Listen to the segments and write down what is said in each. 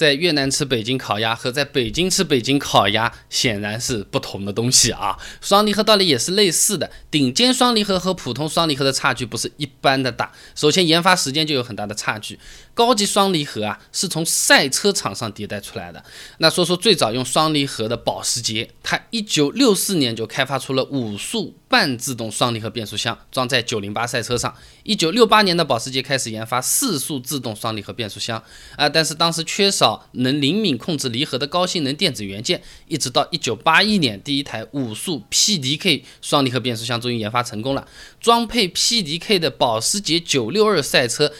在越南吃北京烤鸭和在北京吃北京烤鸭显然是不同的东西啊。双离合道理也是类似的，顶尖双离合和普通双离合的差距不是一般的大。首先研发时间就有很大的差距，高级双离合啊是从赛车场上迭代出来的。那说说最早用双离合的保时捷，它一九六四年就开发出了五速半自动双离合变速箱，装在九零八赛车上。一九六八年的保时捷开始研发四速自动双离合变速箱啊，但是当时缺少。能灵敏控制离合的高性能电子元件，一直到一九八一年，第一台五速 PDK 双离合变速箱终于研发成功了。装配 PDK 的保时捷九六二赛车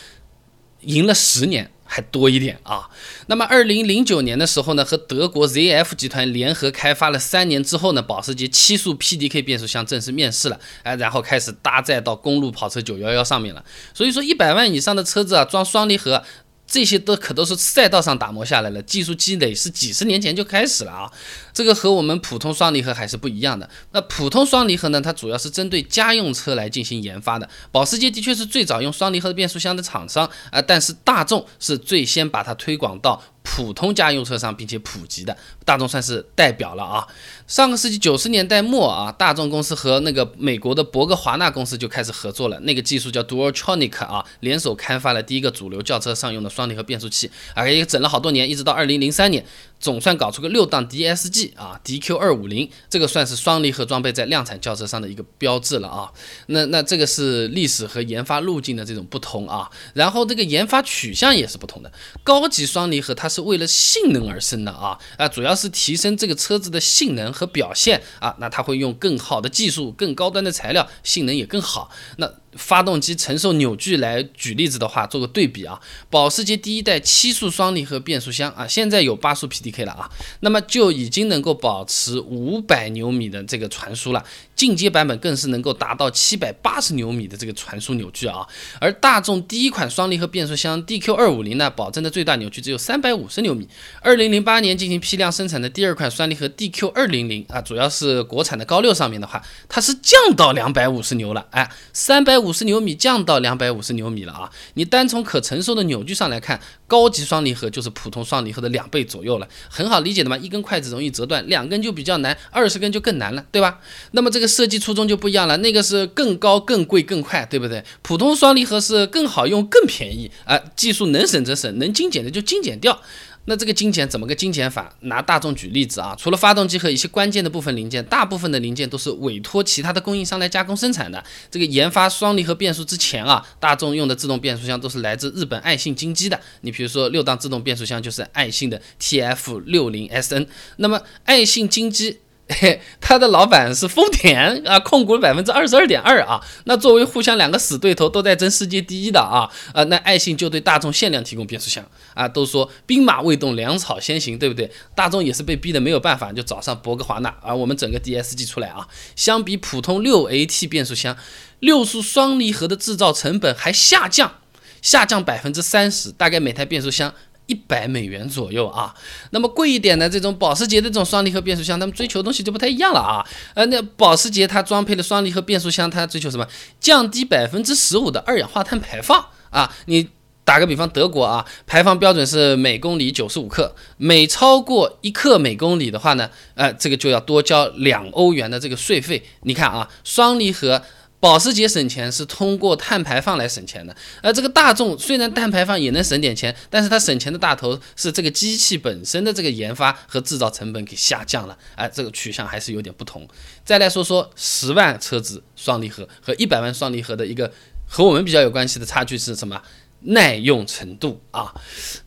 赢了十年还多一点啊。那么二零零九年的时候呢，和德国 ZF 集团联合开发了三年之后呢，保时捷七速 PDK 变速箱正式面世了，哎，然后开始搭载到公路跑车九幺幺上面了。所以说，一百万以上的车子啊，装双离合。这些都可都是赛道上打磨下来了，技术积累是几十年前就开始了啊。这个和我们普通双离合还是不一样的。那普通双离合呢，它主要是针对家用车来进行研发的。保时捷的确是最早用双离合变速箱的厂商啊，但是大众是最先把它推广到。普通家用车上，并且普及的，大众算是代表了啊。上个世纪九十年代末啊，大众公司和那个美国的博格华纳公司就开始合作了。那个技术叫 Dualtronic 啊，联手开发了第一个主流轿车上用的双离合变速器，而且整了好多年，一直到二零零三年。总算搞出个六档 DSG 啊，DQ 二五零，这个算是双离合装备在量产轿车上的一个标志了啊。那那这个是历史和研发路径的这种不同啊。然后这个研发取向也是不同的。高级双离合它是为了性能而生的啊啊，主要是提升这个车子的性能和表现啊。那它会用更好的技术、更高端的材料，性能也更好。那发动机承受扭矩来举例子的话，做个对比啊，保时捷第一代七速双离合变速箱啊，现在有八速 PDK 了啊，那么就已经能够保持五百牛米的这个传输了。进阶版本更是能够达到七百八十牛米的这个传输扭矩啊，而大众第一款双离合变速箱 DQ 二五零呢，保证的最大扭矩只有三百五十牛米。二零零八年进行批量生产的第二款双离合 DQ 二零零啊，主要是国产的高六上面的话，它是降到两百五十牛了，哎，三百五十牛米降到两百五十牛米了啊。你单从可承受的扭矩上来看，高级双离合就是普通双离合的两倍左右了，很好理解的嘛，一根筷子容易折断，两根就比较难，二十根就更难了，对吧？那么这个。设计初衷就不一样了，那个是更高、更贵、更快，对不对？普通双离合是更好用、更便宜啊，技术能省则省，能精简的就精简掉。那这个精简怎么个精简法？拿大众举例子啊，除了发动机和一些关键的部分零件，大部分的零件都是委托其他的供应商来加工生产的。这个研发双离合变速之前啊，大众用的自动变速箱都是来自日本爱信精机的。你比如说六档自动变速箱就是爱信的 TF 六零 SN，那么爱信精机。嘿，他的老板是丰田啊，控股百分之二十二点二啊。那作为互相两个死对头，都在争世界第一的啊，呃，那爱信就对大众限量提供变速箱啊。都说兵马未动，粮草先行，对不对？大众也是被逼的没有办法，就找上博格华纳啊。我们整个 DSG 出来啊，相比普通六 AT 变速箱，六速双离合的制造成本还下降，下降百分之三十，大概每台变速箱。一百美元左右啊，那么贵一点的这种保时捷的这种双离合变速箱，他们追求的东西就不太一样了啊。呃，那保时捷它装配的双离合变速箱，它追求什么？降低百分之十五的二氧化碳排放啊。你打个比方，德国啊，排放标准是每公里九十五克，每超过一克每公里的话呢，呃，这个就要多交两欧元的这个税费。你看啊，双离合。保时捷省钱是通过碳排放来省钱的，而这个大众虽然碳排放也能省点钱，但是它省钱的大头是这个机器本身的这个研发和制造成本给下降了，哎，这个取向还是有点不同。再来说说十万车子双离合和一百万双离合的一个和我们比较有关系的差距是什么？耐用程度啊，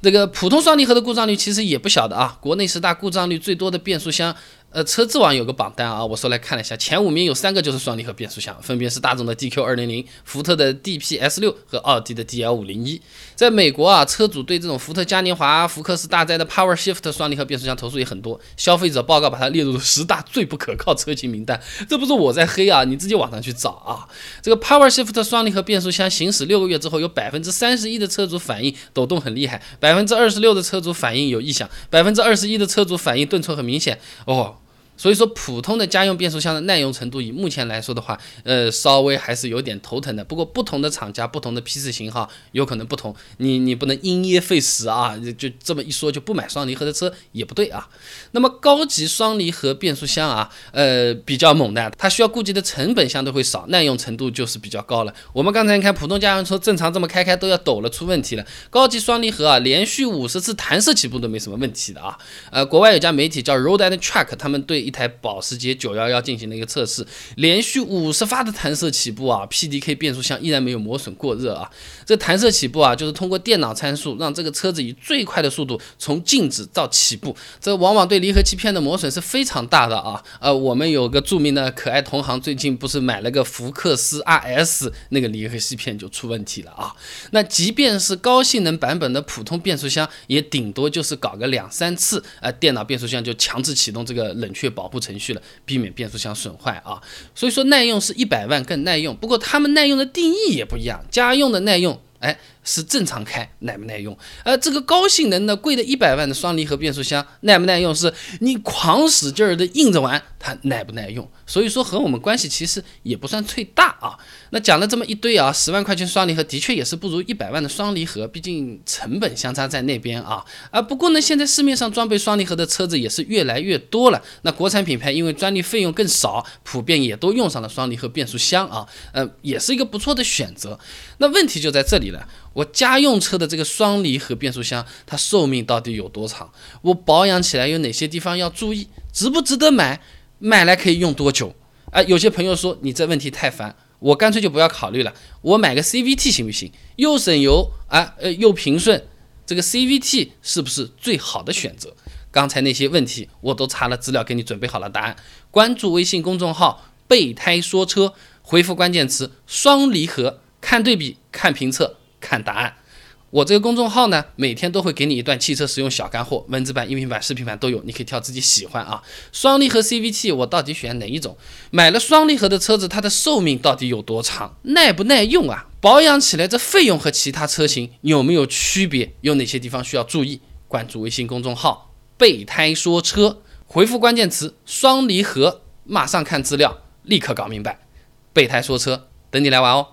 这个普通双离合的故障率其实也不小的啊，国内十大故障率最多的变速箱。呃，车之网有个榜单啊，我说来看了一下，前五名有三个就是双离合变速箱，分别是大众的 DQ 二零零、福特的 DPS 六和奥迪的 DL 五零一。在美国啊，车主对这种福特嘉年华、福克斯大灾的 Power Shift 双离合变速箱投诉也很多，消费者报告把它列入了十大最不可靠车型名单。这不是我在黑啊，你自己网上去找啊。这个 Power Shift 双离合变速箱行驶六个月之后，有百分之三十一的车主反映抖动很厉害，百分之二十六的车主反映有异响，百分之二十一的车主反映顿挫很明显。哦。所以说，普通的家用变速箱的耐用程度，以目前来说的话，呃，稍微还是有点头疼的。不过，不同的厂家、不同的批次型号有可能不同，你你不能因噎废食啊！就这么一说就不买双离合的车也不对啊。那么，高级双离合变速箱啊，呃，比较猛的，它需要顾及的成本相对会少，耐用程度就是比较高了。我们刚才看普通家用车正常这么开开都要抖了，出问题了。高级双离合啊，连续五十次弹射起步都没什么问题的啊。呃，国外有家媒体叫 Road and Track，他们对一台保时捷911进行了一个测试，连续五十发的弹射起步啊，PDK 变速箱依然没有磨损过热啊。这弹射起步啊，就是通过电脑参数让这个车子以最快的速度从静止到起步，这往往对离合器片的磨损是非常大的啊。呃，我们有个著名的可爱同行，最近不是买了个福克斯 RS，那个离合器片就出问题了啊。那即便是高性能版本的普通变速箱，也顶多就是搞个两三次，呃，电脑变速箱就强制启动这个冷却保护程序了，避免变速箱损坏啊。所以说耐用是一百万更耐用，不过他们耐用的定义也不一样，家用的耐用，哎。是正常开耐不耐用？而这个高性能的贵的一百万的双离合变速箱耐不耐用？是你狂使劲儿的硬着玩，它耐不耐用？所以说和我们关系其实也不算最大啊。那讲了这么一堆啊，十万块钱双离合的确也是不如一百万的双离合，毕竟成本相差在那边啊。啊，不过呢，现在市面上装备双离合的车子也是越来越多了。那国产品牌因为专利费用更少，普遍也都用上了双离合变速箱啊，呃，也是一个不错的选择。那问题就在这里了。我家用车的这个双离合变速箱，它寿命到底有多长？我保养起来有哪些地方要注意？值不值得买？买来可以用多久？啊，有些朋友说你这问题太烦，我干脆就不要考虑了，我买个 CVT 行不行？又省油啊，呃，又平顺，这个 CVT 是不是最好的选择？刚才那些问题我都查了资料，给你准备好了答案。关注微信公众号“备胎说车”，回复关键词“双离合”，看对比，看评测。看答案，我这个公众号呢，每天都会给你一段汽车实用小干货，文字版、音频版、视频版都有，你可以挑自己喜欢啊。双离合 CVT，我到底选哪一种？买了双离合的车子，它的寿命到底有多长？耐不耐用啊？保养起来这费用和其他车型有没有区别？有哪些地方需要注意？关注微信公众号“备胎说车”，回复关键词“双离合”，马上看资料，立刻搞明白。备胎说车，等你来玩哦。